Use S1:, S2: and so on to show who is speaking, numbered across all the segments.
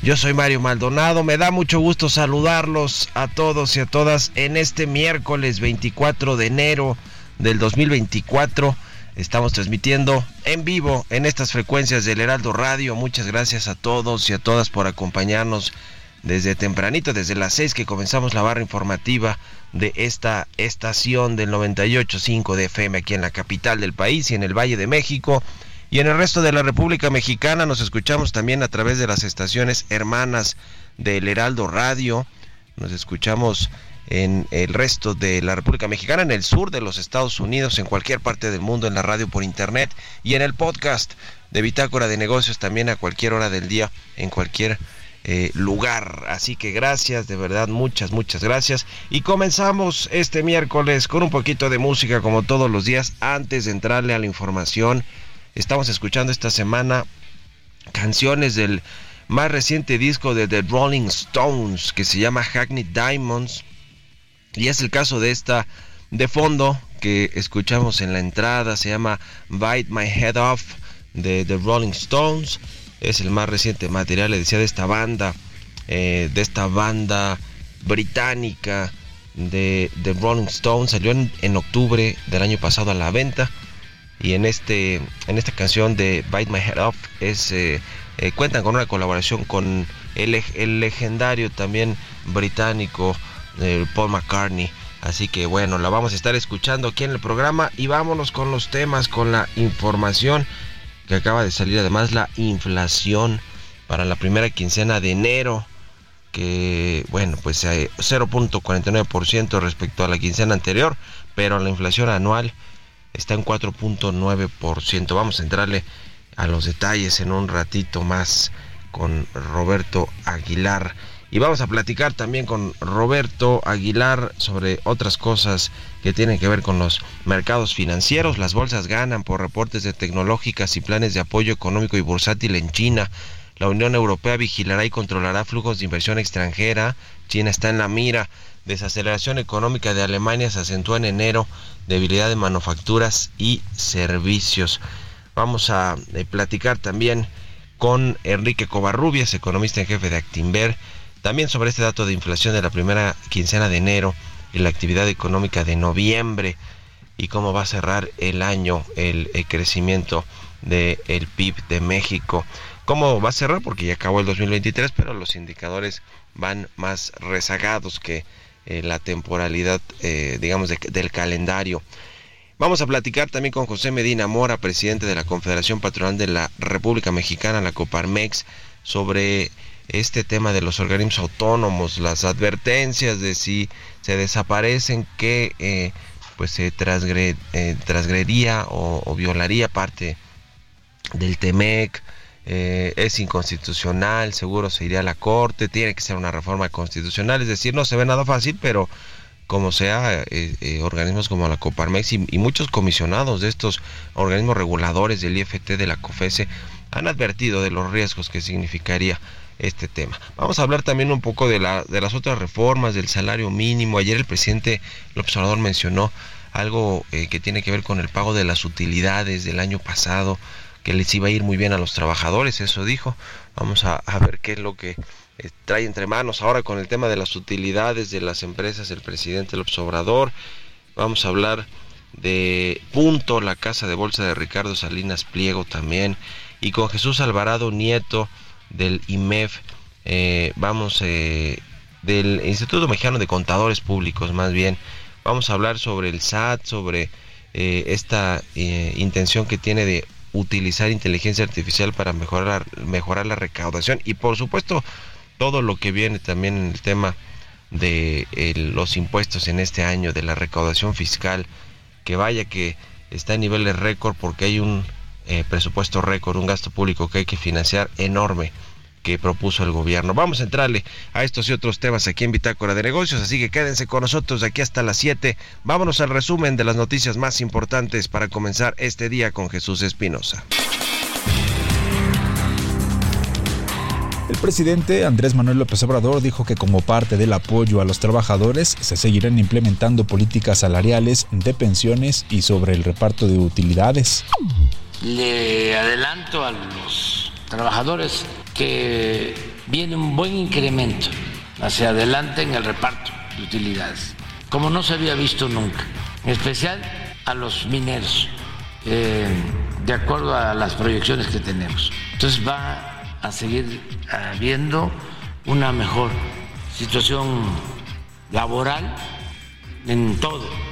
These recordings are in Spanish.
S1: Yo soy Mario Maldonado. Me da mucho gusto saludarlos a todos y a todas en este miércoles 24 de enero del 2024. Estamos transmitiendo en vivo en estas frecuencias del Heraldo Radio. Muchas gracias a todos y a todas por acompañarnos desde tempranito, desde las 6 que comenzamos la barra informativa de esta estación del 98.5 de FM aquí en la capital del país y en el Valle de México. Y en el resto de la República Mexicana nos escuchamos también a través de las estaciones hermanas del Heraldo Radio. Nos escuchamos en el resto de la República Mexicana, en el sur de los Estados Unidos, en cualquier parte del mundo, en la radio por internet y en el podcast de Bitácora de Negocios también a cualquier hora del día, en cualquier eh, lugar. Así que gracias, de verdad, muchas, muchas gracias. Y comenzamos este miércoles con un poquito de música como todos los días antes de entrarle a la información. Estamos escuchando esta semana canciones del más reciente disco de The Rolling Stones que se llama Hackney Diamonds y es el caso de esta de fondo que escuchamos en la entrada, se llama Bite My Head Off de The Rolling Stones. Es el más reciente material, le decía, de esta banda, eh, de esta banda británica de The Rolling Stones. Salió en, octubre del año pasado a la venta. Y en, este, en esta canción de Bite My Head Off es, eh, eh, cuentan con una colaboración con el, el legendario también británico Paul McCartney. Así que bueno, la vamos a estar escuchando aquí en el programa y vámonos con los temas, con la información que acaba de salir. Además, la inflación para la primera quincena de enero, que bueno, pues 0.49% eh, respecto a la quincena anterior, pero la inflación anual está en 4.9%. Vamos a entrarle a los detalles en un ratito más con Roberto Aguilar. Y vamos a platicar también con Roberto Aguilar sobre otras cosas que tienen que ver con los mercados financieros. Las bolsas ganan por reportes de tecnológicas y planes de apoyo económico y bursátil en China. La Unión Europea vigilará y controlará flujos de inversión extranjera. China está en la mira. Desaceleración económica de Alemania se acentúa en enero. Debilidad de manufacturas y servicios. Vamos a eh, platicar también con Enrique Covarrubias, economista en jefe de Actinver también sobre este dato de inflación de la primera quincena de enero y la actividad económica de noviembre y cómo va a cerrar el año el, crecimiento del PIB de México. ¿Cómo va a cerrar? Porque ya acabó el 2023, pero los indicadores van más rezagados que eh, la temporalidad, eh, digamos, del calendario. Vamos a platicar también con José Medina Mora, presidente de la Confederación Patronal de la República Mexicana, la Coparmex, sobre este tema de los organismos autónomos, las advertencias de si se desaparecen, que eh, pues se eh, transgredía o, violaría parte del TEMEC, eh, es inconstitucional, seguro se iría a la corte, tiene que ser una reforma constitucional, es decir, no se ve nada fácil, pero como sea, organismos como la Coparmex y, y, muchos comisionados de estos organismos reguladores del IFT, de la COFESE, han advertido de los riesgos que significaría este tema. Vamos a hablar también un poco de, la, de las otras reformas, del salario mínimo. Ayer el presidente López Obrador mencionó algo eh, que tiene que ver con el pago de las utilidades del año pasado, que les iba a ir muy bien a los trabajadores, eso dijo. Vamos a, ver qué es lo que eh, trae entre manos ahora con el tema de las utilidades de las empresas el presidente López Obrador. Vamos a hablar de Punto, la casa de bolsa de Ricardo Salinas Pliego también, y con Jesús Alvarado Nieto del IMEF eh, vamos eh, del Instituto Mexicano de Contadores Públicos, más bien. Vamos a hablar sobre el SAT, sobre esta intención que tiene de utilizar inteligencia artificial para mejorar, mejorar la recaudación y por supuesto todo lo que viene también en el tema de los impuestos en este año, de la recaudación fiscal, que vaya que está a niveles récord porque hay un presupuesto récord, un gasto público que hay que financiar enorme que propuso el gobierno. Vamos a entrarle a estos y otros temas aquí en Bitácora de Negocios, así que quédense con nosotros de aquí hasta las 7. Vámonos al resumen de las noticias más importantes para comenzar este día con Jesús Espinosa.
S2: El presidente Andrés Manuel López Obrador dijo que como parte del apoyo a los trabajadores se seguirán implementando políticas salariales, de pensiones y sobre el reparto de utilidades.
S3: Le adelanto a los trabajadores que viene un buen incremento hacia adelante en el reparto de utilidades, como no se había visto nunca, en especial a los mineros, eh, de acuerdo a las proyecciones que tenemos. Entonces va a seguir habiendo una mejor situación laboral en todo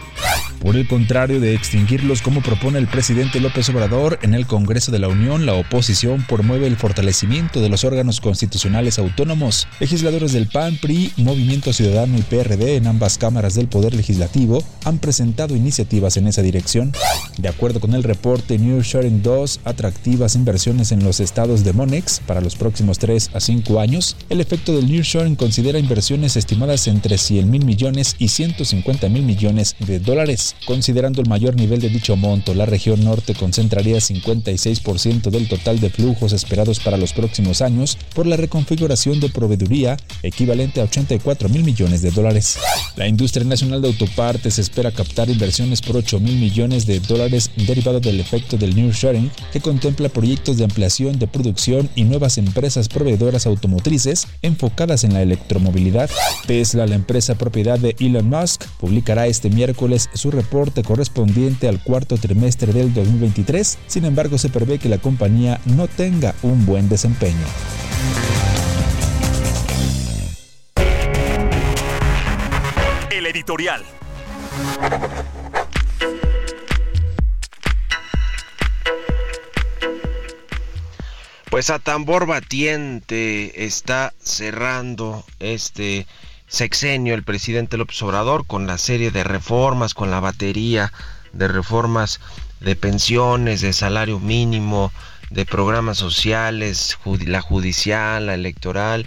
S2: por el contrario de extinguirlos como propone el presidente López Obrador, en el Congreso de la Unión la oposición promueve el fortalecimiento de los órganos constitucionales autónomos. Legisladores del PAN, PRI, Movimiento Ciudadano y PRD en ambas cámaras del Poder Legislativo han presentado iniciativas en esa dirección. De acuerdo con el reporte New Sharing 2, atractivas inversiones en los estados de Monex para los próximos 3 a 5 años, el efecto del New Sharing considera inversiones estimadas entre 100 mil millones y 150 mil millones de dólares. Considerando el mayor nivel de dicho monto, la región norte concentraría 56% del total de flujos esperados para los próximos años por la reconfiguración de proveeduría, equivalente a 84 mil millones de dólares. La industria nacional de autopartes espera captar inversiones por 8 mil millones de dólares derivado del efecto del New Sharing, que contempla proyectos de ampliación de producción y nuevas empresas proveedoras automotrices enfocadas en la electromovilidad. Tesla, la empresa propiedad de Elon Musk, publicará este miércoles su reporte correspondiente al cuarto trimestre del 2023, sin embargo se prevé que la compañía no tenga un buen desempeño.
S4: El editorial.
S1: Pues a tambor batiente está cerrando este sexenio el presidente López Obrador con la serie de reformas, con la batería de reformas de pensiones, de salario mínimo, de programas sociales, la judicial, la electoral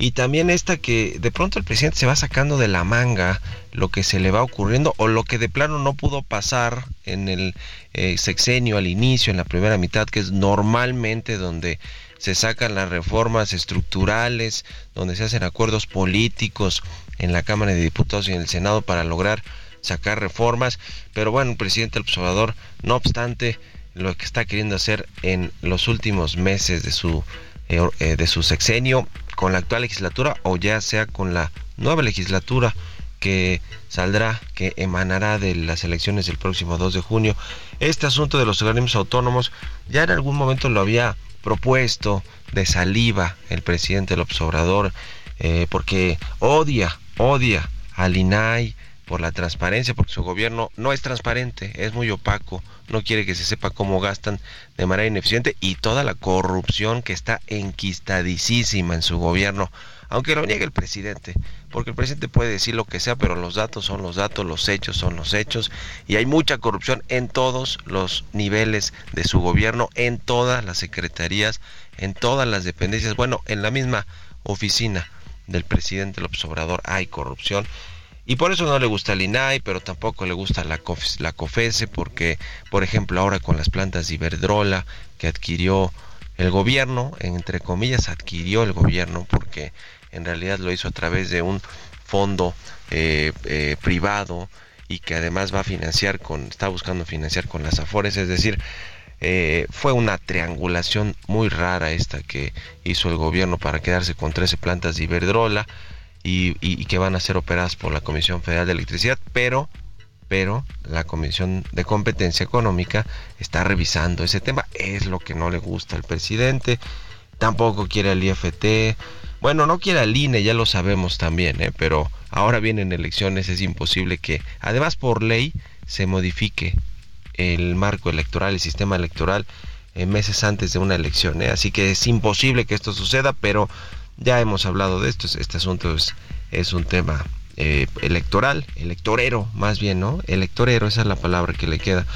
S1: y también esta que de pronto el presidente se va sacando de la manga lo que se le va ocurriendo o lo que de plano no pudo pasar en el eh, sexenio al inicio, en la primera mitad, que es normalmente donde se sacan las reformas estructurales, donde se hacen acuerdos políticos en la Cámara de Diputados y en el Senado para lograr sacar reformas. Pero bueno, el presidente El observador, no obstante, lo que está queriendo hacer en los últimos meses de su, eh, eh, de su sexenio con la actual legislatura o ya sea con la nueva legislatura que saldrá, que emanará de las elecciones del próximo 2 de junio. Este asunto de los organismos autónomos ya en algún momento lo había propuesto de saliva el presidente López Obrador, eh, porque odia, odia al INAI por la transparencia, porque su gobierno no es transparente, es muy opaco, no quiere que se sepa cómo gastan de manera ineficiente y toda la corrupción que está enquistadísima en su gobierno, aunque lo niegue el presidente, porque el presidente puede decir lo que sea, pero los datos son los datos, los hechos son los hechos, y hay mucha corrupción en todos los niveles de su gobierno, en todas las secretarías, en todas las dependencias, bueno, en la misma oficina del presidente López Obrador hay corrupción. Y por eso no le gusta el INAI, pero tampoco le gusta la, la COFESE, porque, por ejemplo, ahora con las plantas de Iberdrola que adquirió el gobierno, entre comillas, adquirió el gobierno, porque en realidad lo hizo a través de un fondo eh, eh, privado y que además va a financiar con, está buscando financiar con las Afores, es decir, eh, fue una triangulación muy rara esta que hizo el gobierno para quedarse con 13 plantas de Iberdrola y, y, que van a ser operadas por la Comisión Federal de Electricidad, pero pero la Comisión de Competencia Económica está revisando ese tema. Es lo que no le gusta al presidente. Tampoco quiere el IFT bueno, no quiere al INE, ya lo sabemos también, ¿eh? pero ahora vienen elecciones, es imposible que, además por ley, se modifique el marco electoral, el sistema electoral, en meses antes de una elección. ¿eh? Así que es imposible que esto suceda, pero ya hemos hablado de esto. Este asunto es, es un tema eh, electoral, electorero más bien, ¿no? Electorero, esa es la palabra que le queda.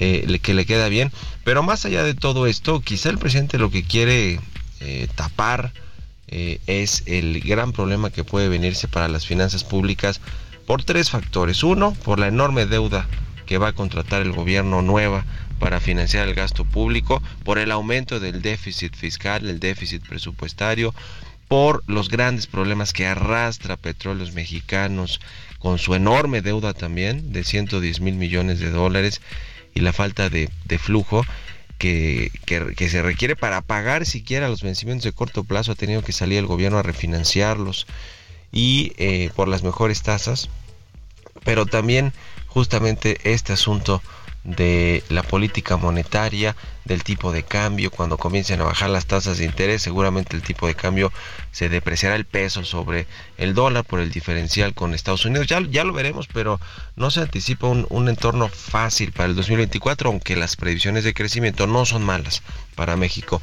S1: Eh, que le queda bien, pero más allá de todo esto, quizá el presidente lo que quiere tapar es el gran problema que puede venirse para las finanzas públicas por tres factores. Uno, por la enorme deuda que va a contratar el gobierno nueva para financiar el gasto público, por el aumento del déficit fiscal, el déficit presupuestario, por los grandes problemas que arrastra Petróleos Mexicanos con su enorme deuda también de 110 mil millones de dólares y la falta de, flujo que, que, se requiere para pagar siquiera los vencimientos de corto plazo. Ha tenido que salir el gobierno a refinanciarlos y eh, por las mejores tasas, pero también justamente este asunto de la política monetaria, del tipo de cambio, cuando comiencen a bajar las tasas de interés, seguramente el tipo de cambio se depreciará el peso sobre el dólar por el diferencial con Estados Unidos. Ya, ya lo veremos, pero no se anticipa un, un entorno fácil para el 2024, aunque las previsiones de crecimiento no son malas para México.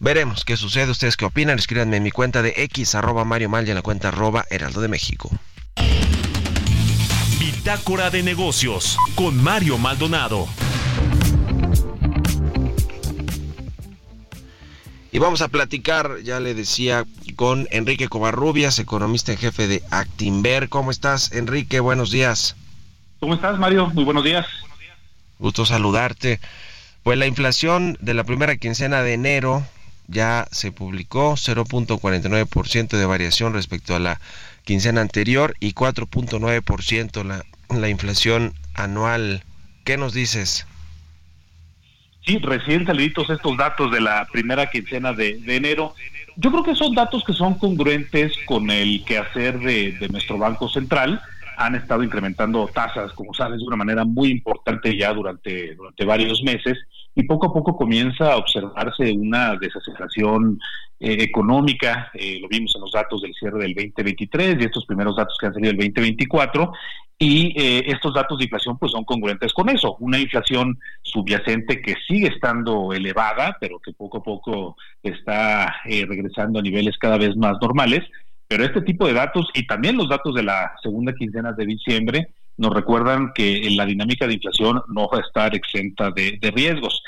S1: Veremos qué sucede. ¿Ustedes qué opinan? Escríbanme en mi cuenta de X, arroba Mario Mal y en la cuenta arroba Heraldo de México.
S4: Bitácora de negocios con Mario Maldonado.
S1: Y vamos a platicar, ya le decía, con Enrique Covarrubias, economista en jefe de Actimber. ¿Cómo estás, Enrique? Buenos días.
S5: ¿Cómo estás, Mario? Muy buenos días.
S1: Gusto saludarte. Pues la inflación de la primera quincena de enero ya se publicó, 0.49% de variación respecto a la quincena anterior y 4.9% la, la inflación anual. ¿Qué nos dices?
S5: Sí, recién saliditos estos datos de la primera quincena de, enero. Yo creo que son datos que son congruentes con el quehacer de, de nuestro Banco Central. Han estado incrementando tasas, como sabes, de una manera muy importante ya durante, durante varios meses y poco a poco comienza a observarse una desaceleración eh, económica, eh, lo vimos en los datos del cierre del 2023 y estos primeros datos que han salido del 2024, y eh, estos datos de inflación pues son congruentes con eso, una inflación subyacente que sigue estando elevada, pero que poco a poco está regresando a niveles cada vez más normales, pero este tipo de datos y también los datos de la segunda quincena de diciembre, nos recuerdan que la dinámica de inflación no va a estar exenta de, riesgos.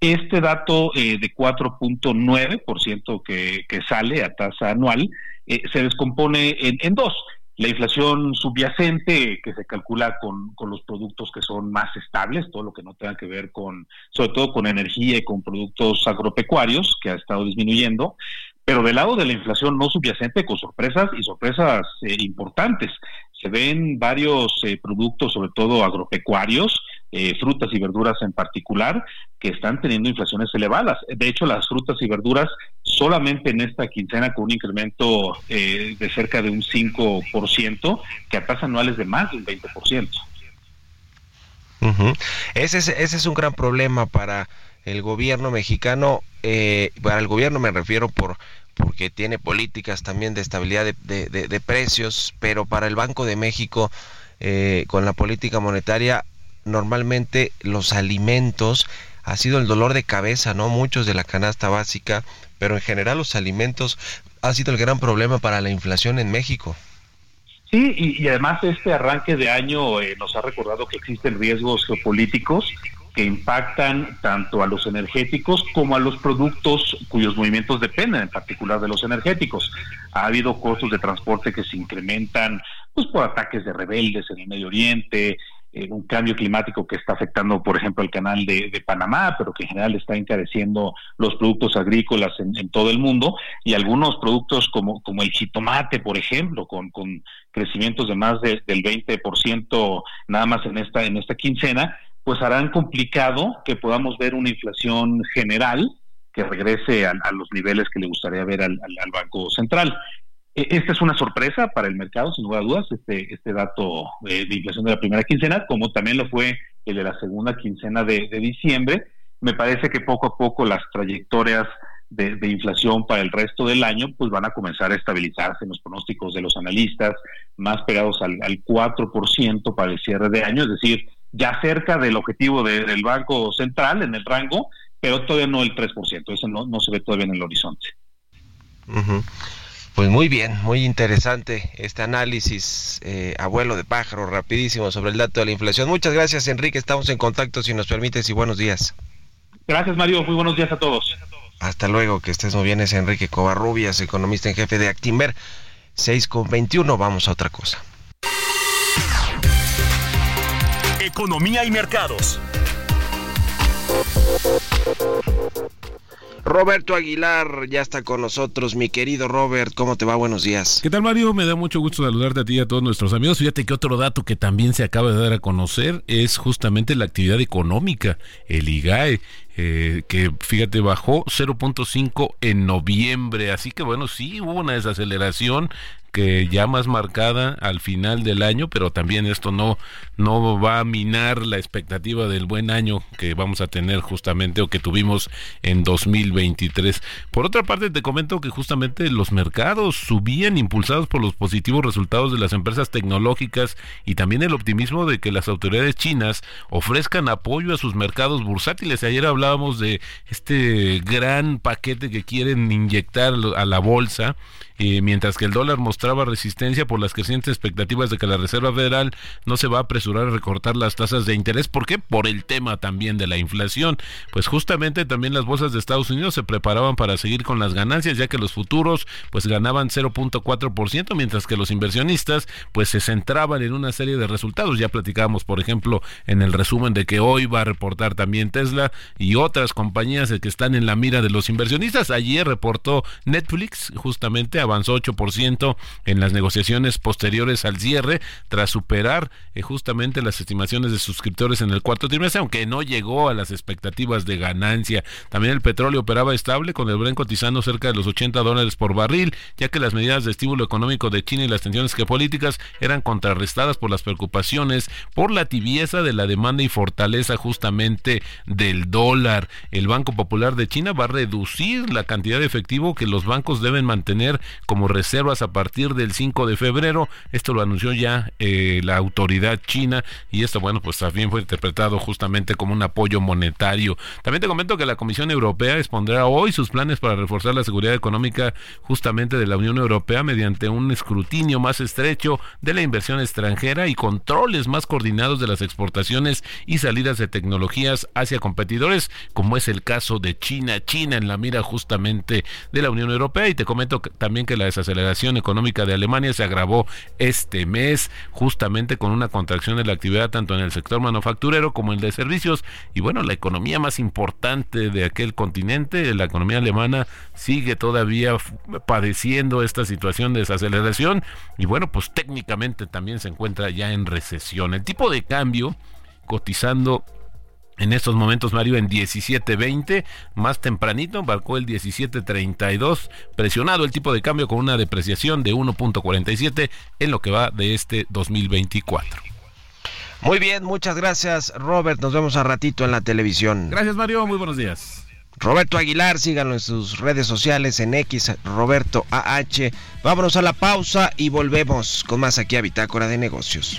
S5: Este dato eh, de 4.9% que, que sale a tasa anual eh, se descompone en, dos. La inflación subyacente, que se calcula con, con, los productos que son más estables, todo lo que no tenga que ver con, sobre todo con energía y con productos agropecuarios, que ha estado disminuyendo. Pero del lado de la inflación no subyacente, con sorpresas y sorpresas eh, importantes se ven varios eh, productos, sobre todo agropecuarios, eh, frutas y verduras en particular, que están teniendo inflaciones elevadas. De hecho, las frutas y verduras solamente en esta quincena con un incremento eh, de cerca de un 5%, que a tasas anuales de más del 20%.
S1: ese, es, ese es un gran problema para el gobierno mexicano, para el gobierno me refiero por porque tiene políticas también de estabilidad de, precios, pero para el Banco de México, eh, con la política monetaria, normalmente los alimentos ha sido el dolor de cabeza, ¿no? Muchos de la canasta básica, pero en general los alimentos ha sido el gran problema para la inflación en México.
S5: Sí, y, además este arranque de año eh, nos ha recordado que existen riesgos geopolíticos que impactan tanto a los energéticos como a los productos cuyos movimientos dependen en particular de los energéticos. Ha habido costos de transporte que se incrementan pues por ataques de rebeldes en el Medio Oriente, un cambio climático que está afectando, por ejemplo, el canal de, Panamá, pero que en general está encareciendo los productos agrícolas en, todo el mundo y algunos productos como, el jitomate, por ejemplo, con, con crecimientos de más del 20% nada más en esta, en esta quincena, pues harán complicado que podamos ver una inflación general que regrese a, los niveles que le gustaría ver al, Banco Central. E, esta es una sorpresa para el mercado, sin lugar a dudas, este, este dato eh, de inflación de la primera quincena, como también lo fue el de la segunda quincena de, diciembre. Me parece que poco a poco las trayectorias de, inflación para el resto del año, pues van a comenzar a estabilizarse en los pronósticos de los analistas, más pegados al, al 4% para el cierre de año, es decir, ya cerca del objetivo del Banco Central en el rango, pero todavía no el 3%, eso no, no se ve todavía en el horizonte.
S1: Pues muy bien, muy interesante este análisis, eh, abuelo de pájaro, rapidísimo sobre el dato de la inflación. Muchas gracias, Enrique. Estamos en contacto, si nos permites, y buenos días.
S5: Gracias, Mario. Muy buenos días a todos.
S1: Hasta luego, que estés muy bien. Es Enrique Covarrubias, economista en jefe de Actimber. 6 con 21, vamos a otra cosa.
S4: Economía y mercados.
S1: Roberto Aguilar ya está con nosotros, mi querido Robert, ¿cómo te va? Buenos días.
S6: ¿Qué tal Mario? Me da mucho gusto saludarte a ti y a todos nuestros amigos. Fíjate que otro dato que también se acaba de dar a conocer es justamente la actividad económica, el IGAE. Eh, que fíjate bajó 0.5 en noviembre, así que bueno, sí hubo una desaceleración que ya más marcada al final del año, pero también esto no, no va a minar la expectativa del buen año que vamos a tener justamente o que tuvimos en 2023. Por otra parte, te comento que justamente los mercados subían impulsados por los positivos resultados de las empresas tecnológicas y también el optimismo de que las autoridades chinas ofrezcan apoyo a sus mercados bursátiles. Ayer hablábamos de este gran paquete que quieren inyectar a la bolsa y mientras que el dólar mostraba resistencia por las crecientes expectativas de que la Reserva Federal no se va a apresurar a recortar las tasas de interés. ¿Por qué? Por el tema también de la inflación. Pues justamente también las bolsas de Estados Unidos se preparaban para seguir con las ganancias, ya que los futuros pues ganaban 0.4%, mientras que los inversionistas pues se centraban en una serie de resultados. Ya platicábamos, por ejemplo, en el resumen de que hoy va a reportar también Tesla y otras compañías que están en la mira de los inversionistas. Ayer reportó Netflix justamente avanzó 8% en las negociaciones posteriores al cierre, tras superar eh, justamente las estimaciones de suscriptores en el cuarto trimestre, aunque no llegó a las expectativas de ganancia. También el petróleo operaba estable, con el Brent cotizando cerca de los 80 dólares por barril, ya que las medidas de estímulo económico de China y las tensiones geopolíticas eran contrarrestadas por las preocupaciones por la tibieza de la demanda y fortaleza justamente del dólar. El Banco Popular de China va a reducir la cantidad de efectivo que los bancos deben mantener como reservas a partir del 5 de febrero. Esto lo anunció ya eh, la autoridad china y esto, bueno, pues también fue interpretado justamente como un apoyo monetario. También te comento que la Comisión Europea expondrá hoy sus planes para reforzar la seguridad económica justamente de la Unión Europea mediante un escrutinio más estrecho de la inversión extranjera y controles más coordinados de las exportaciones y salidas de tecnologías hacia competidores, como es el caso de China. China en la mira justamente de la Unión Europea y te comento también que la desaceleración económica de Alemania se agravó este mes justamente con una contracción de la actividad tanto en el sector manufacturero como en el de servicios y bueno, la economía más importante de aquel continente, la economía alemana sigue todavía padeciendo esta situación de desaceleración y bueno, pues técnicamente también se encuentra ya en recesión. El tipo de cambio cotizando en estos momentos, Mario, en 17.20, más tempranito, embarcó el 17.32, presionado el tipo de cambio con una depreciación de 1.47 en lo que va de este 2024.
S1: Muy bien, muchas gracias, Robert. Nos vemos a ratito en la televisión.
S6: Gracias, Mario. Muy buenos días.
S1: Roberto Aguilar, síganlo en sus redes sociales en X, Roberto AH. Vámonos a la pausa y volvemos con más aquí a Bitácora de Negocios.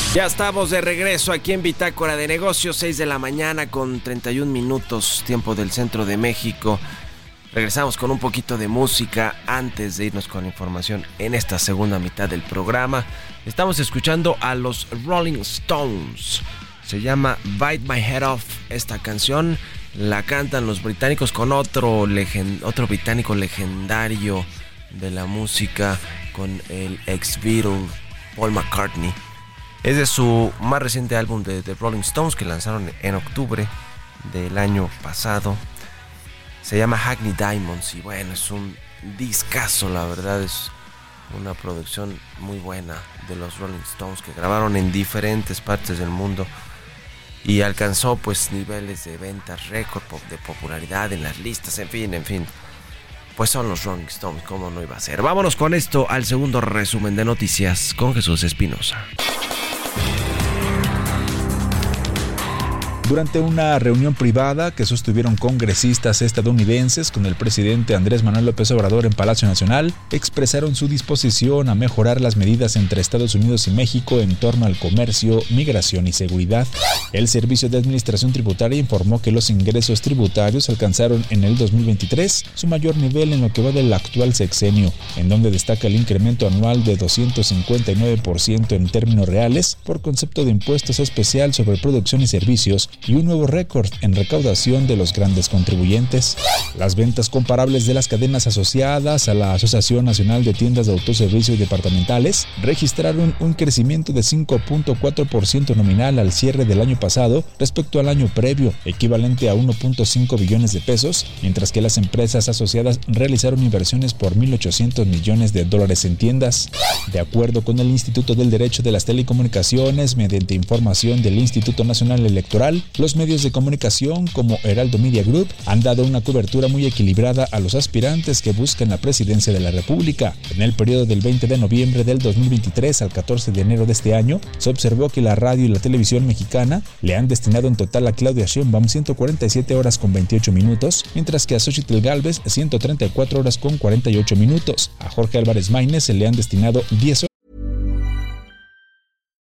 S1: Ya estamos de regreso aquí en Bitácora de Negocios, 6 de la mañana con 31 minutos, tiempo del centro de México. Regresamos con un poquito de música antes de irnos con información en esta segunda mitad del programa. Estamos escuchando a los Rolling Stones. Se llama Bite My Head Off esta canción. La cantan los británicos con otro, otro británico legendario de la música, con el ex Beatle Paul McCartney. Es de su más reciente álbum de The Rolling Stones que lanzaron en octubre del año pasado. Se llama Hackney Diamonds y bueno, es un discazo, la verdad es una producción muy buena de los Rolling Stones que grabaron en diferentes partes del mundo y alcanzó pues niveles de ventas récord de popularidad en las listas, en fin, en fin. Pues son los Rolling Stones, ¿cómo no iba a ser? Vámonos con esto al segundo resumen de noticias con Jesús Espinosa. Podcast.
S2: Durante una reunión privada que sostuvieron congresistas estadounidenses con el presidente Andrés Manuel López Obrador en Palacio Nacional, expresaron su disposición a mejorar las medidas entre Estados Unidos y México en torno al comercio, migración y seguridad. El Servicio de Administración Tributaria informó que los ingresos tributarios alcanzaron en el 2023 su mayor nivel en lo que va del actual sexenio, en donde destaca el incremento anual de 259% en términos reales por concepto de impuestos especial sobre producción y servicios y un nuevo récord en recaudación de los grandes contribuyentes. Las ventas comparables de las cadenas asociadas a la Asociación Nacional de Tiendas de Autoservicio y Departamentales registraron un crecimiento de 5.4% nominal al cierre del año pasado respecto al año previo, equivalente a 1.5 billones de pesos, mientras que las empresas asociadas realizaron inversiones por 1.800 millones de dólares en tiendas. De acuerdo con el Instituto del Derecho de las Telecomunicaciones, mediante información del Instituto Nacional Electoral, los medios de comunicación como Heraldo Media Group han dado una cobertura muy equilibrada a los aspirantes que buscan la presidencia de la República. En el periodo del 20 de noviembre del 2023 al 14 de enero de este año, se observó que la radio y la televisión mexicana le han destinado en total a Claudia Sheinbaum 147 horas con 28 minutos, mientras que a Xochitl Galvez 134 horas con 48 minutos. A Jorge Álvarez Maínez se le han destinado 10 horas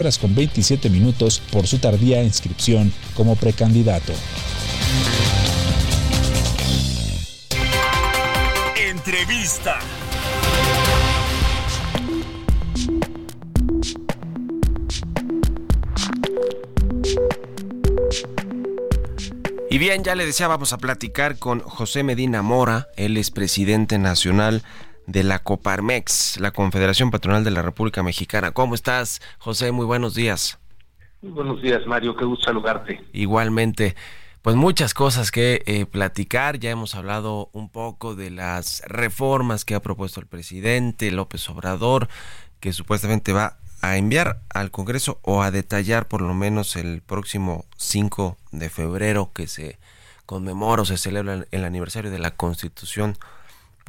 S2: Horas con 27 minutos por su tardía inscripción como precandidato.
S4: Entrevista.
S1: Y bien, ya le decía, vamos a platicar con José Medina Mora, él es presidente nacional de la Coparmex, la Confederación Patronal de la República Mexicana. ¿Cómo estás, José? Muy buenos días.
S7: Muy buenos días, Mario. Qué gusto saludarte.
S1: Igualmente. Pues muchas cosas que eh, platicar. Ya hemos hablado un poco de las reformas que ha propuesto el presidente López Obrador, que supuestamente va a enviar al Congreso o a detallar por lo menos el próximo 5 de febrero que se conmemora o se celebra el aniversario de la Constitución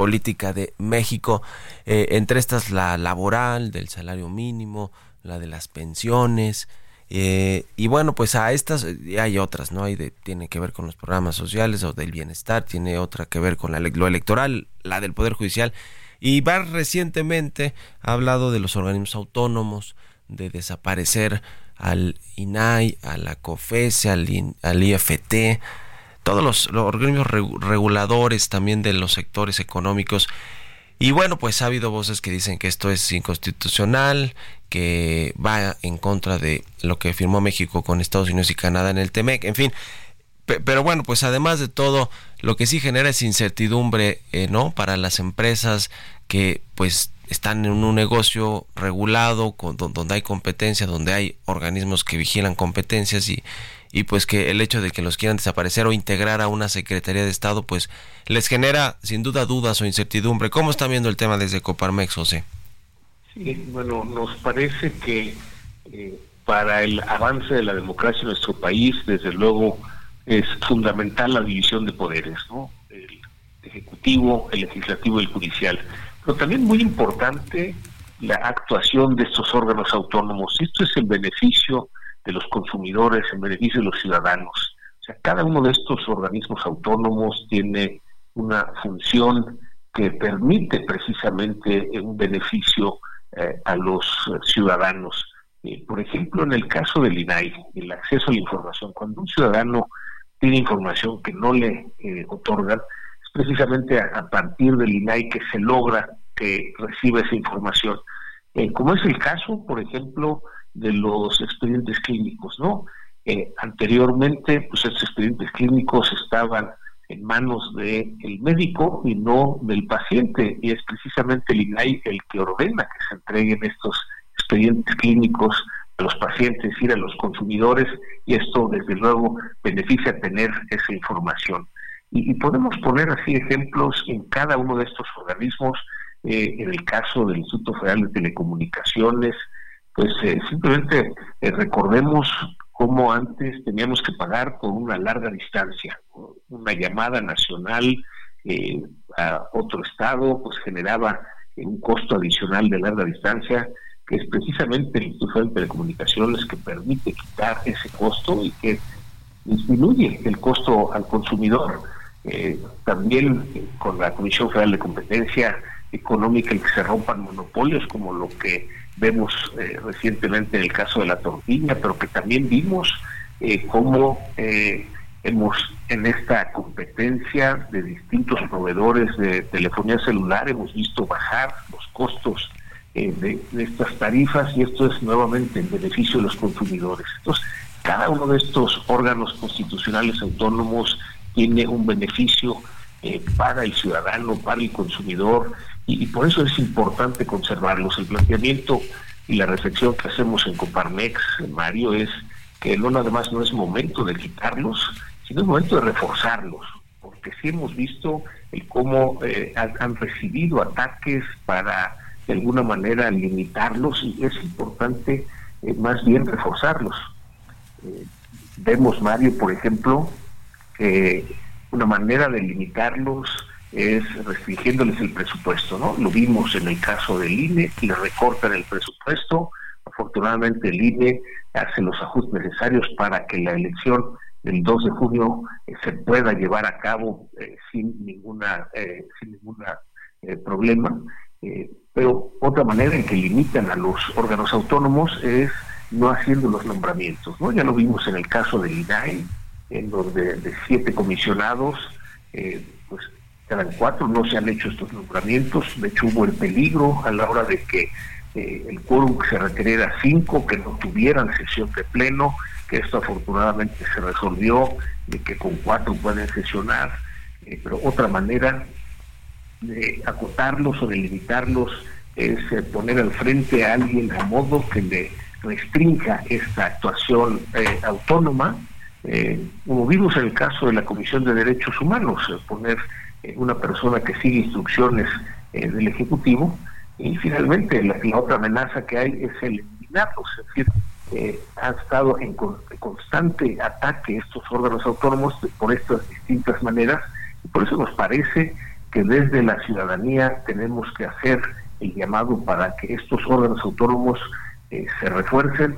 S1: política de México, eh, entre estas la laboral, del salario mínimo, la de las pensiones, eh, y bueno, pues a estas hay otras, ¿no? Hay de, tiene que ver con los programas sociales o del bienestar, tiene otra que ver con la, lo electoral, la del Poder Judicial, y va recientemente ha hablado de los organismos autónomos, de desaparecer al INAI, a la COFESE, al, al IFT, todos los, organismos reguladores también de los sectores económicos. Y bueno, pues ha habido voces que dicen que esto es inconstitucional, que va en contra de lo que firmó México con Estados Unidos y Canadá en el TEMEC, en fin. Pero bueno, pues además de todo, lo que sí genera es incertidumbre, eh, ¿no? Para las empresas que pues están en un negocio regulado, con, donde hay competencia, donde hay organismos que vigilan competencias y, y pues que el hecho de que los quieran desaparecer o integrar a una Secretaría de Estado pues les genera sin duda dudas o incertidumbre. ¿Cómo están viendo el tema desde Coparmex, José?
S7: Sí, bueno, nos parece que eh, para el avance de la democracia en nuestro país, desde luego, es fundamental la división de poderes, ¿no? El ejecutivo, el legislativo y el judicial. Pero también muy importante la actuación de estos órganos autónomos. Esto es el beneficio de los consumidores, en beneficio de los ciudadanos. O sea, cada uno de estos organismos autónomos tiene una función que permite precisamente un beneficio eh, a los ciudadanos. Eh, por ejemplo, en el caso del INAI, el acceso a la información, cuando un ciudadano tiene información que no le eh, otorgan, es precisamente a, partir del INAI que se logra que reciba esa información. Eh, como es el caso, por ejemplo, de los expedientes clínicos, ¿no? Eh, anteriormente, pues estos expedientes clínicos estaban en manos del médico y no del paciente, y es precisamente el INAI el que ordena que se entreguen estos expedientes clínicos a los pacientes y a los consumidores, y esto desde luego beneficia tener esa información. Y, podemos poner así ejemplos en cada uno de estos organismos, eh, en el caso del Instituto Federal de Telecomunicaciones, pues eh, simplemente eh, recordemos cómo antes teníamos que pagar por una larga distancia, una llamada nacional a otro estado, pues generaba un costo adicional de larga distancia, que es precisamente el Instituto de Telecomunicaciones que permite quitar ese costo y que disminuye el costo al consumidor. Eh, también con la Comisión Federal de Competencia Económica el que se rompan monopolios como lo que vemos eh, recientemente en el caso de la tortilla, pero que también vimos eh, cómo eh, hemos en esta competencia de distintos proveedores de telefonía celular hemos visto bajar los costos de, de, estas tarifas y esto es nuevamente en beneficio de los consumidores. Entonces, cada uno de estos órganos constitucionales autónomos tiene un beneficio eh, para el ciudadano, para el consumidor, y, por eso es importante conservarlos. El planteamiento y la reflexión que hacemos en Coparmex, Mario, es que no nada más no es momento de quitarlos, sino es momento de reforzarlos, porque sí hemos visto el cómo eh, han, recibido ataques para de alguna manera limitarlos y es importante eh, más bien reforzarlos. vemos, Mario, por ejemplo, una manera de limitarlos es restringiéndoles el presupuesto, ¿no? Lo vimos en el caso del INE, le recortan el presupuesto, afortunadamente el INE hace los ajustes necesarios para que la elección del 2 de junio eh, se pueda llevar a cabo eh, sin ninguna eh, sin ninguna problema. Pero otra manera en que limitan a los órganos autónomos es no haciendo los nombramientos no ya lo vimos en el caso del INAI en donde de siete comisionados, eh, quedan cuatro, no se han hecho estos nombramientos, de hecho hubo el peligro a la hora de que eh, el quórum se requeriera cinco, que no tuvieran sesión de pleno, que esto afortunadamente se resolvió, de que con cuatro pueden sesionar, eh, pero otra manera de acotarlos o de limitarlos es poner al frente a alguien a modo que le restrinja esta actuación autónoma. Eh, como vimos en el caso de la Comisión de Derechos Humanos, eh, poner eh, una persona que sigue instrucciones del Ejecutivo y finalmente la, otra amenaza que hay es el eliminarlos, es decir, ha estado en constante ataque estos órganos autónomos por estas distintas maneras y por eso nos parece que desde la ciudadanía tenemos que hacer el llamado para que estos órganos autónomos se refuercen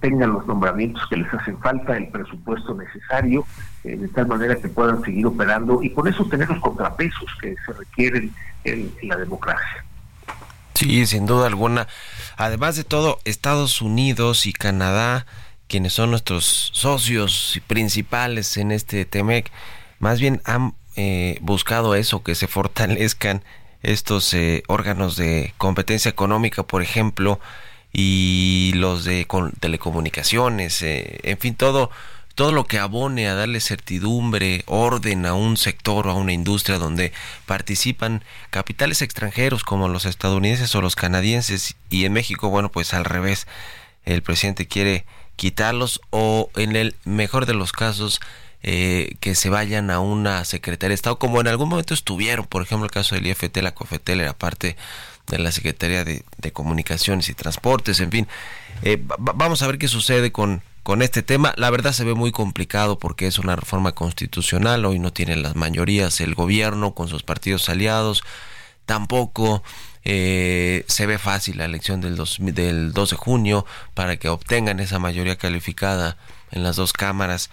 S7: tengan los nombramientos que les hacen falta, el presupuesto necesario, eh, de tal manera que puedan seguir operando y con eso tener los contrapesos que se requieren en, la democracia.
S1: Sí, sin duda alguna. Además de todo, Estados Unidos y Canadá, quienes son nuestros socios principales en este TEMEC, más bien han eh, buscado eso, que se fortalezcan estos eh, órganos de competencia económica, por ejemplo, y los de telecomunicaciones, eh, en fin, todo, todo lo que abone a darle certidumbre, orden a un sector o a una industria donde participan capitales extranjeros como los estadounidenses o los canadienses y en México, bueno, pues al revés, el presidente quiere quitarlos o en el mejor de los casos eh, que se vayan a una secretaría de Estado, como en algún momento estuvieron, por ejemplo el caso del IFT, la COFETEL era parte de la Secretaría de, Comunicaciones y Transportes, en fin. Eh, vamos a ver qué sucede con, con este tema. La verdad se ve muy complicado porque es una reforma constitucional, hoy no tienen las mayorías el gobierno con sus partidos aliados, tampoco eh, se ve fácil la elección del, del 2 de junio para que obtengan esa mayoría calificada en las dos cámaras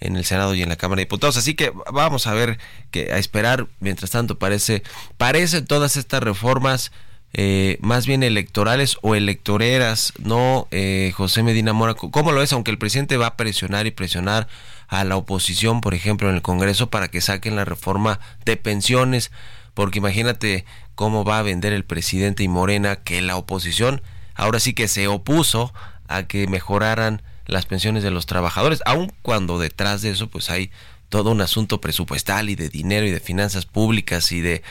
S1: en el Senado y en la Cámara de Diputados. Así que vamos a ver que a esperar. Mientras tanto parece parece todas estas reformas eh, más bien electorales o electoreras, ¿no? Eh, José Medina Mora, ¿cómo lo es? Aunque el presidente va a presionar y presionar a la oposición, por ejemplo, en el Congreso para que saquen la reforma de pensiones, porque imagínate cómo va a vender el presidente y Morena que la oposición ahora sí que se opuso a que mejoraran las pensiones de los trabajadores, aun cuando detrás de eso pues hay todo un asunto presupuestal y de dinero y de finanzas públicas y de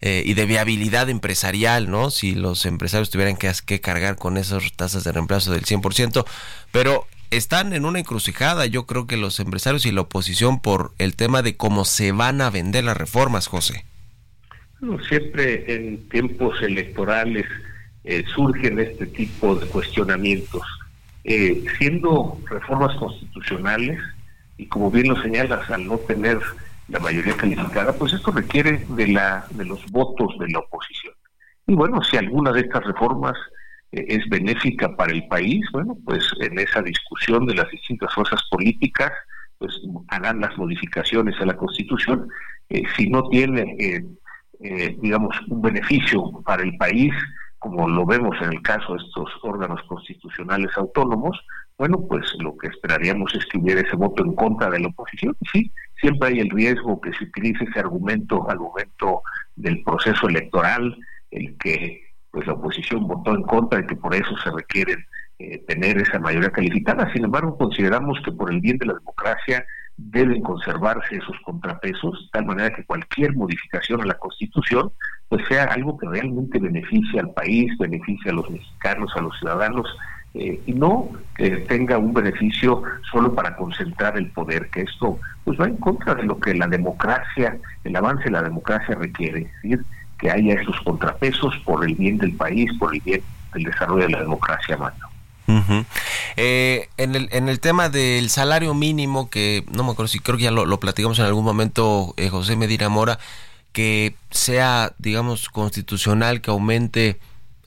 S1: eh, y de viabilidad empresarial, ¿no? Si los empresarios tuvieran que, cargar con esas tasas de reemplazo del 100%, pero están en una encrucijada, yo creo que los empresarios y la oposición por el tema de cómo se van a vender las reformas, José.
S7: siempre en tiempos electorales eh, surgen este tipo de cuestionamientos. Eh, siendo reformas constitucionales, y como bien lo señalas, al no tener la mayoría calificada, pues esto requiere de, la, de los votos de la oposición. Y bueno, si alguna de estas reformas eh, es benéfica para el país, bueno, pues en esa discusión de las distintas fuerzas políticas, pues harán las modificaciones a la Constitución. Eh, si no tiene, eh, digamos, un beneficio para el país, como lo vemos en el caso de estos órganos constitucionales autónomos, bueno, pues lo que esperaríamos es que hubiera ese voto en contra de la oposición. Sí, siempre hay el riesgo que se utilice ese argumento al momento del proceso electoral, el que pues la oposición votó en contra y que por eso se requiere eh, tener esa mayoría calificada. Sin embargo, consideramos que por el bien de la democracia deben conservarse esos contrapesos, de tal manera que cualquier modificación a la Constitución pues sea algo que realmente beneficie al país, beneficie a los mexicanos, a los ciudadanos, eh, y no que tenga un beneficio solo para concentrar el poder, que esto pues va en contra de lo que la democracia, el avance de la democracia requiere, es decir, que haya esos contrapesos por el bien del país, por el bien del desarrollo de la democracia, mano.
S1: Eh, en, el, en el tema del salario mínimo, que no me acuerdo si creo que ya lo, platicamos en algún momento, eh, José Medina Mora, que sea, digamos, constitucional, que aumente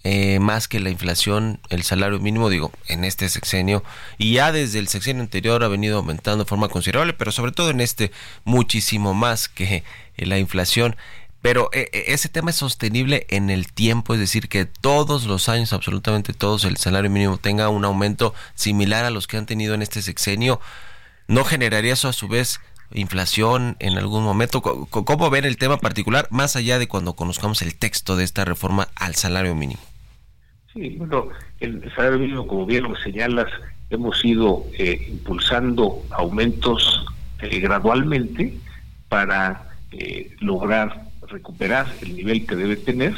S1: eh, más que la inflación, el salario mínimo, digo, en este sexenio, y ya desde el sexenio anterior ha venido aumentando de forma considerable, pero sobre todo en este muchísimo más que la inflación. Pero eh, eh, ese tema es sostenible en el tiempo, es decir, que todos los años, absolutamente todos, el salario mínimo tenga un aumento similar a los que han tenido en este sexenio, ¿no generaría eso a su vez inflación en algún momento? ¿Cómo ver el tema particular más allá de cuando conozcamos el texto de esta reforma al salario mínimo?
S7: Sí, bueno, el salario mínimo, como bien lo señalas, hemos ido eh, impulsando aumentos eh, gradualmente para eh, lograr recuperar el nivel que debe tener.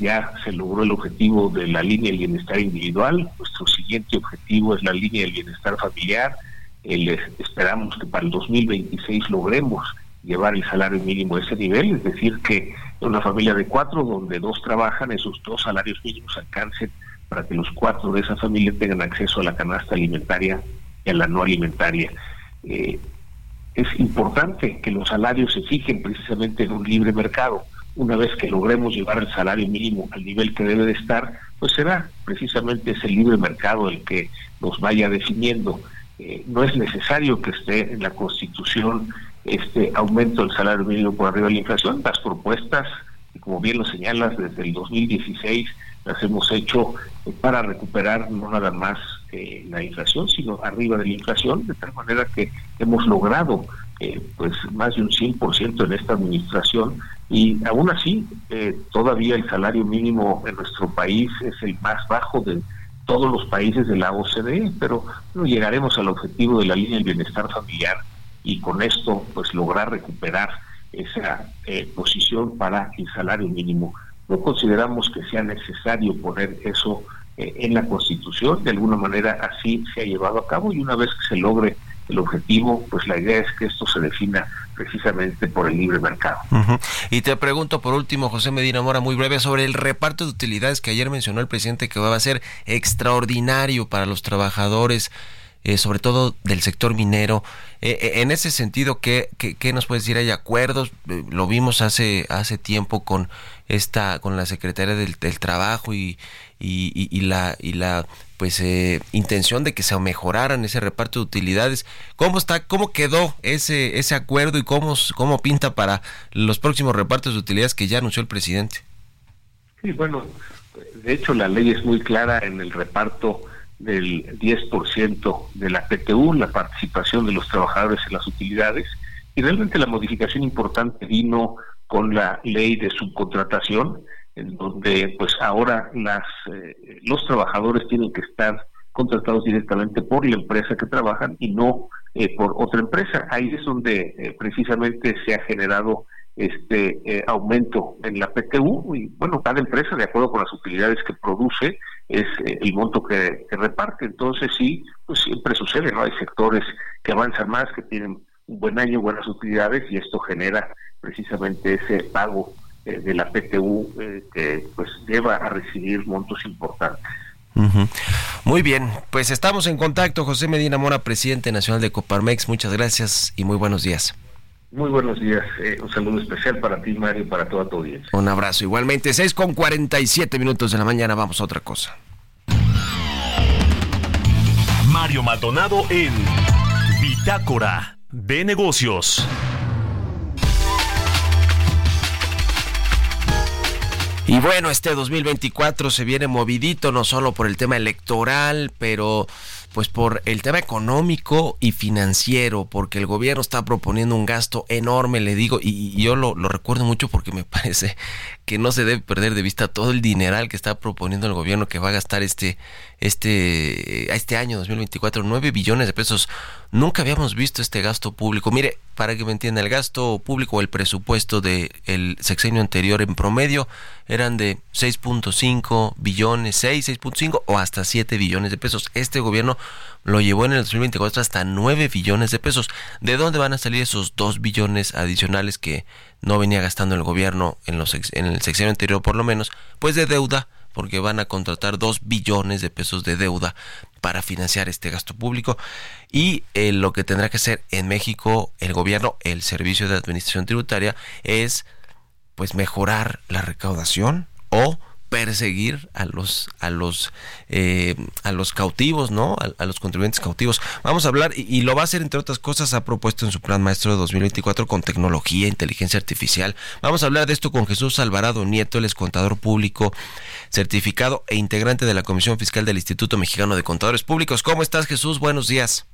S7: ya se logró el objetivo de la línea del bienestar individual. Nuestro siguiente objetivo es la línea del bienestar familiar. esperamos que para el 2026 logremos llevar el salario mínimo a ese nivel, es decir, que una familia de cuatro donde dos trabajan, esos dos salarios mínimos alcancen para que los cuatro de esa familia tengan acceso a la canasta alimentaria y a la no alimentaria. Eh, es importante que los salarios se fijen precisamente en un libre mercado. Una vez que logremos llevar el salario mínimo al nivel que debe de estar, pues será precisamente ese libre mercado el que nos vaya definiendo. Eh, no es necesario que esté en la Constitución este aumento del salario mínimo por arriba de la inflación. Las propuestas, como bien lo señalas, desde el 2016 las hemos hecho eh, para recuperar no nada más eh, la inflación, sino arriba de la inflación, de tal manera que hemos logrado eh, pues más de un 100% en esta administración y aún así todavía el salario mínimo en nuestro país es el más bajo de todos los países de la OCDE, pero no llegaremos al objetivo de la línea del bienestar familiar y con esto pues lograr recuperar esa eh, posición para el salario mínimo. No consideramos que sea necesario poner eso eh, en la Constitución, de alguna manera así se ha llevado a cabo y una vez que se logre el objetivo, pues la idea es que esto se defina precisamente por el libre mercado.
S1: Y te pregunto por último, José Medina Mora, muy breve, sobre el reparto de utilidades que ayer mencionó el presidente que va a ser extraordinario para los trabajadores eh, sobre todo del sector minero. Eh, eh, en ese sentido, ¿qué, ¿qué, nos puedes decir? ¿Hay acuerdos? lo vimos hace, hace tiempo con esta, con la Secretaría del, Trabajo y, y, la, y la pues intención de que se mejoraran ese reparto de utilidades. ¿Cómo está, cómo quedó ese, ese acuerdo y cómo, cómo pinta para los próximos repartos de utilidades que ya anunció el presidente?
S7: Sí, bueno, de hecho la ley es muy clara en el reparto del 10% de la PTU, la participación de los trabajadores en las utilidades, y realmente la modificación importante vino con la ley de subcontratación, en donde pues ahora las eh, los trabajadores tienen que estar contratados directamente por la empresa que trabajan y no eh, por otra empresa. Ahí es donde eh, precisamente se ha generado este aumento en la PTU y bueno, cada empresa de acuerdo con las utilidades que produce es el monto que, que, reparte. Entonces sí, pues siempre sucede, ¿no? Hay sectores que avanzan más, que tienen un buen año, buenas utilidades y esto genera precisamente ese pago eh, de la PTU eh, que pues lleva a recibir montos importantes.
S1: Muy bien, pues estamos en contacto. José Medina Mora, presidente nacional de Coparmex, muchas gracias y muy buenos días.
S7: Muy buenos días. Eh, un saludo especial para ti, Mario, y para toda tu audiencia.
S1: Un abrazo. Igualmente, 6 con 47 minutos de la mañana. Vamos a otra cosa.
S4: Mario Maldonado en Bitácora de Negocios.
S1: Y bueno, este 2024 se viene movidito no solo por el tema electoral, pero pues por el tema económico y financiero, porque el gobierno está proponiendo un gasto enorme, le digo, y, yo lo, recuerdo mucho porque me parece que no se debe perder de vista todo el dineral que está proponiendo el gobierno que va a gastar este, este, este año 2024, 9 billones de pesos. Nunca habíamos visto este gasto público. Mire, para que me entienda, el gasto público o el presupuesto del el sexenio anterior en promedio eran de 6.5 billones, 6, 6.5 o hasta 7 billones de pesos. Este gobierno lo llevó en el 2024 hasta 9 billones de pesos. ¿De dónde van a salir esos 2 billones adicionales que no venía gastando el gobierno en, los, en el sexenio anterior por lo menos? Pues de deuda porque van a contratar 2 billones de pesos de deuda para financiar este gasto público y eh, lo que tendrá que hacer en México el gobierno, el servicio de administración tributaria es pues mejorar la recaudación o perseguir a los a los eh, a los cautivos no a, los contribuyentes cautivos. Vamos a hablar y, lo va a hacer entre otras cosas ha propuesto en su plan maestro de 2024 con tecnología inteligencia artificial. Vamos a hablar de esto con Jesús Alvarado Nieto el contador público certificado e integrante de la comisión fiscal del Instituto Mexicano de Contadores Públicos. Cómo estás Jesús buenos días.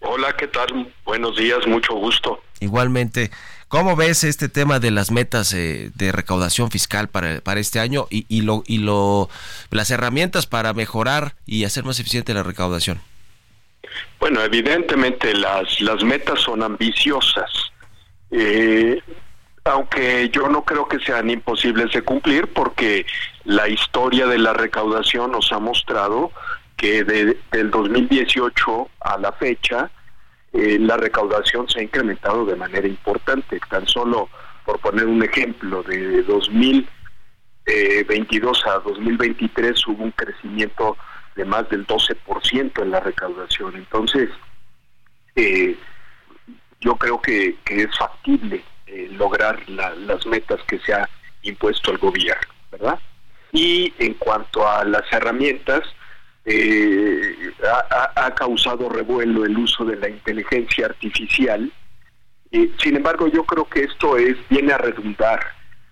S8: Hola qué tal buenos días mucho gusto.
S1: Igualmente ¿Cómo ves este tema de las metas eh, de recaudación fiscal para, para este año y, y, lo, y lo, las herramientas para mejorar y hacer más eficiente la recaudación?
S8: Bueno, evidentemente las, las metas son ambiciosas, eh, aunque yo no creo que sean imposibles de cumplir porque la historia de la recaudación nos ha mostrado que de, del 2018 a la fecha, eh, la recaudación se ha incrementado de manera importante. Tan solo, por poner un ejemplo, de 2022 a 2023 hubo un crecimiento de más del 12% en la recaudación. Entonces, eh, yo creo que, es factible eh, lograr las metas que se ha impuesto el gobierno, ¿verdad? Y en cuanto a las herramientas, eh, ha, causado revuelo el uso de la inteligencia artificial. sin embargo, yo creo que esto es viene a redundar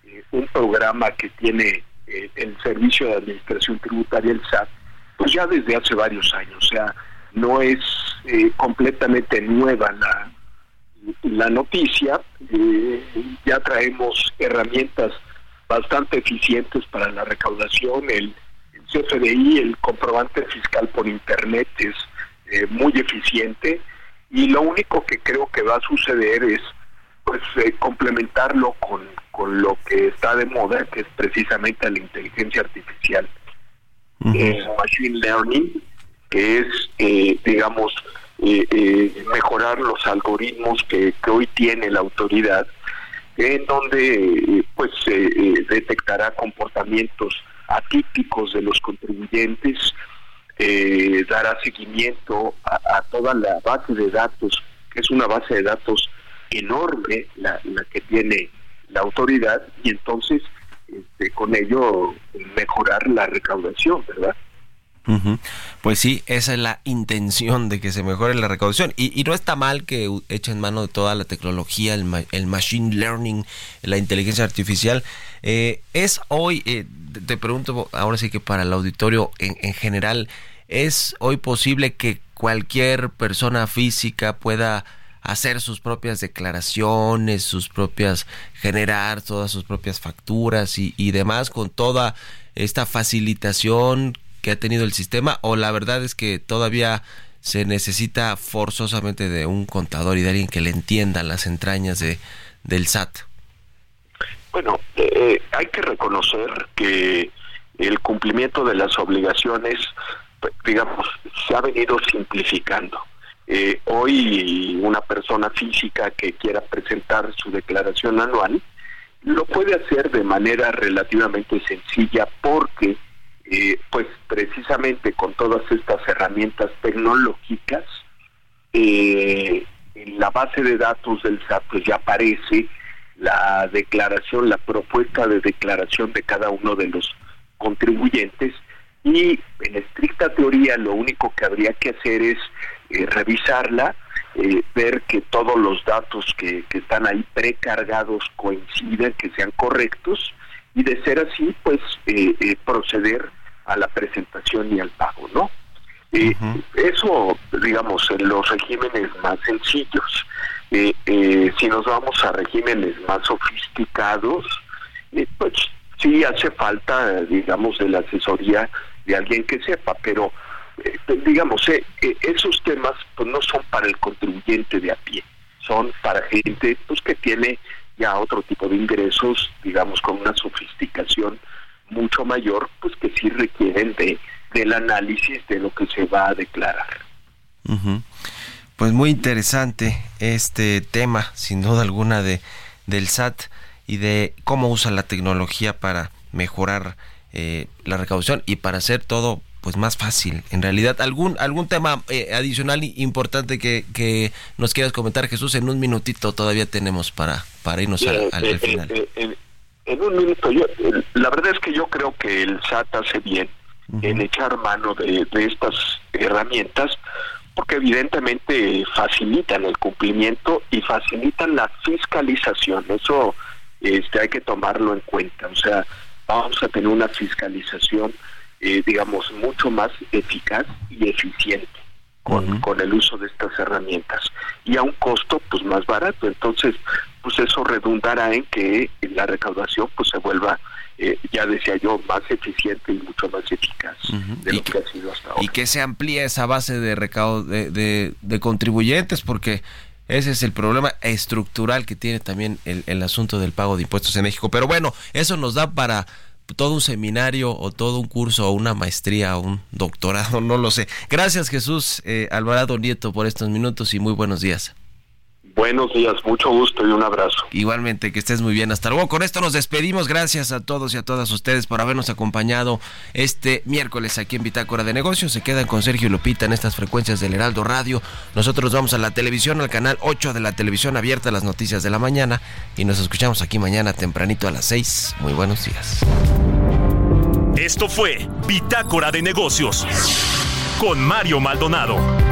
S8: eh, un programa que tiene eh, el Servicio de Administración Tributaria, el SAT, pues ya desde hace varios años. O sea, no es eh, completamente nueva la, la noticia. ya traemos herramientas bastante eficientes para la recaudación, el El comprobante fiscal por Internet es eh, muy eficiente y lo único que creo que va a suceder es pues eh, complementarlo con, con lo que está de moda, que es precisamente la inteligencia artificial, el machine learning, que es, eh, digamos, mejorar los algoritmos que, que, hoy tiene la autoridad, en donde pues detectará comportamientos atípicos de los contribuyentes, eh, dará seguimiento a, toda la base de datos, que es una base de datos enorme la, que tiene la autoridad, y entonces este, con ello mejorar la recaudación, ¿verdad?
S1: Pues sí, esa es la intención de que se mejore la recaudación. Y, no está mal que echen mano de toda la tecnología, el, el machine learning, la inteligencia artificial. Eh, es hoy, eh, te pregunto ahora sí que para el auditorio en, en general, ¿es hoy posible que cualquier persona física pueda hacer sus propias declaraciones, sus propias, generar todas sus propias facturas y, demás con toda esta facilitación que ha tenido el sistema o la verdad es que todavía se necesita forzosamente de un contador y de alguien que le entienda las entrañas de, del SAT?
S8: Bueno, eh, hay que reconocer que el cumplimiento de las obligaciones, digamos, se ha venido simplificando. Eh, hoy una persona física que quiera presentar su declaración anual lo puede hacer de manera relativamente sencilla porque eh, pues precisamente con todas estas herramientas tecnológicas eh, en la base de datos del SAT pues ya aparece la declaración, la propuesta de declaración de cada uno de los contribuyentes y en estricta teoría lo único que habría que hacer es eh, revisarla, eh, ver que todos los datos que, que están ahí precargados coinciden, que sean correctos y de ser así, pues eh, proceder a la presentación y al pago, ¿no? Eso, digamos, en los regímenes más sencillos. Si nos vamos a regímenes más sofisticados, pues sí hace falta, digamos, de la asesoría de alguien que sepa, pero eh, digamos, eh, eh, esos temas pues no son para el contribuyente de a pie, son para gente pues que tiene ya otro tipo de ingresos, digamos, con una sofisticación mucho mayor, pues que sí requieren de del análisis de lo que se va a declarar.
S1: Pues muy interesante este tema, sin duda alguna, de del SAT y de cómo usa la tecnología para mejorar la recaudación y para hacer todo pues más fácil. En realidad, algún algún tema eh, adicional importante que, que nos quieras comentar, Jesús, en un minutito todavía tenemos para, para irnos al,
S8: eh,
S1: final.
S8: Eh, en, un minuto, yo, la verdad es que yo creo que el SAT hace bien en echar mano de, de estas herramientas porque evidentemente facilitan el cumplimiento y facilitan la fiscalización. Eso este, hay que tomarlo en cuenta. O sea, vamos a tener una fiscalización eh, digamos, mucho más eficaz y eficiente con, con el uso de estas herramientas y a un costo pues más barato. Entonces, pues eso redundará en que la recaudación pues se vuelva eh, ya decía yo, más eficiente y mucho más eficaz de lo que, ha sido hasta ahora.
S1: Y que se amplíe esa base de recaudo de, de, contribuyentes, porque ese es el problema estructural que tiene también el, el asunto del pago de impuestos en México. Pero bueno, eso nos da para todo un seminario o todo un curso o una maestría o un doctorado, no lo sé. Gracias Jesús eh, Alvarado Nieto por estos minutos y muy buenos días.
S8: Buenos días, mucho gusto y un abrazo.
S1: Igualmente, que estés muy bien. Hasta luego. Con esto nos despedimos. Gracias a todos y a todas ustedes por habernos acompañado este miércoles aquí en Bitácora de Negocios. Se quedan con Sergio Lupita en estas frecuencias del Heraldo Radio. Nosotros vamos a la televisión, al canal 8 de la televisión abierta, las noticias de la mañana. Y nos escuchamos aquí mañana tempranito a las 6. Muy buenos días.
S4: Esto fue Bitácora de Negocios con Mario Maldonado.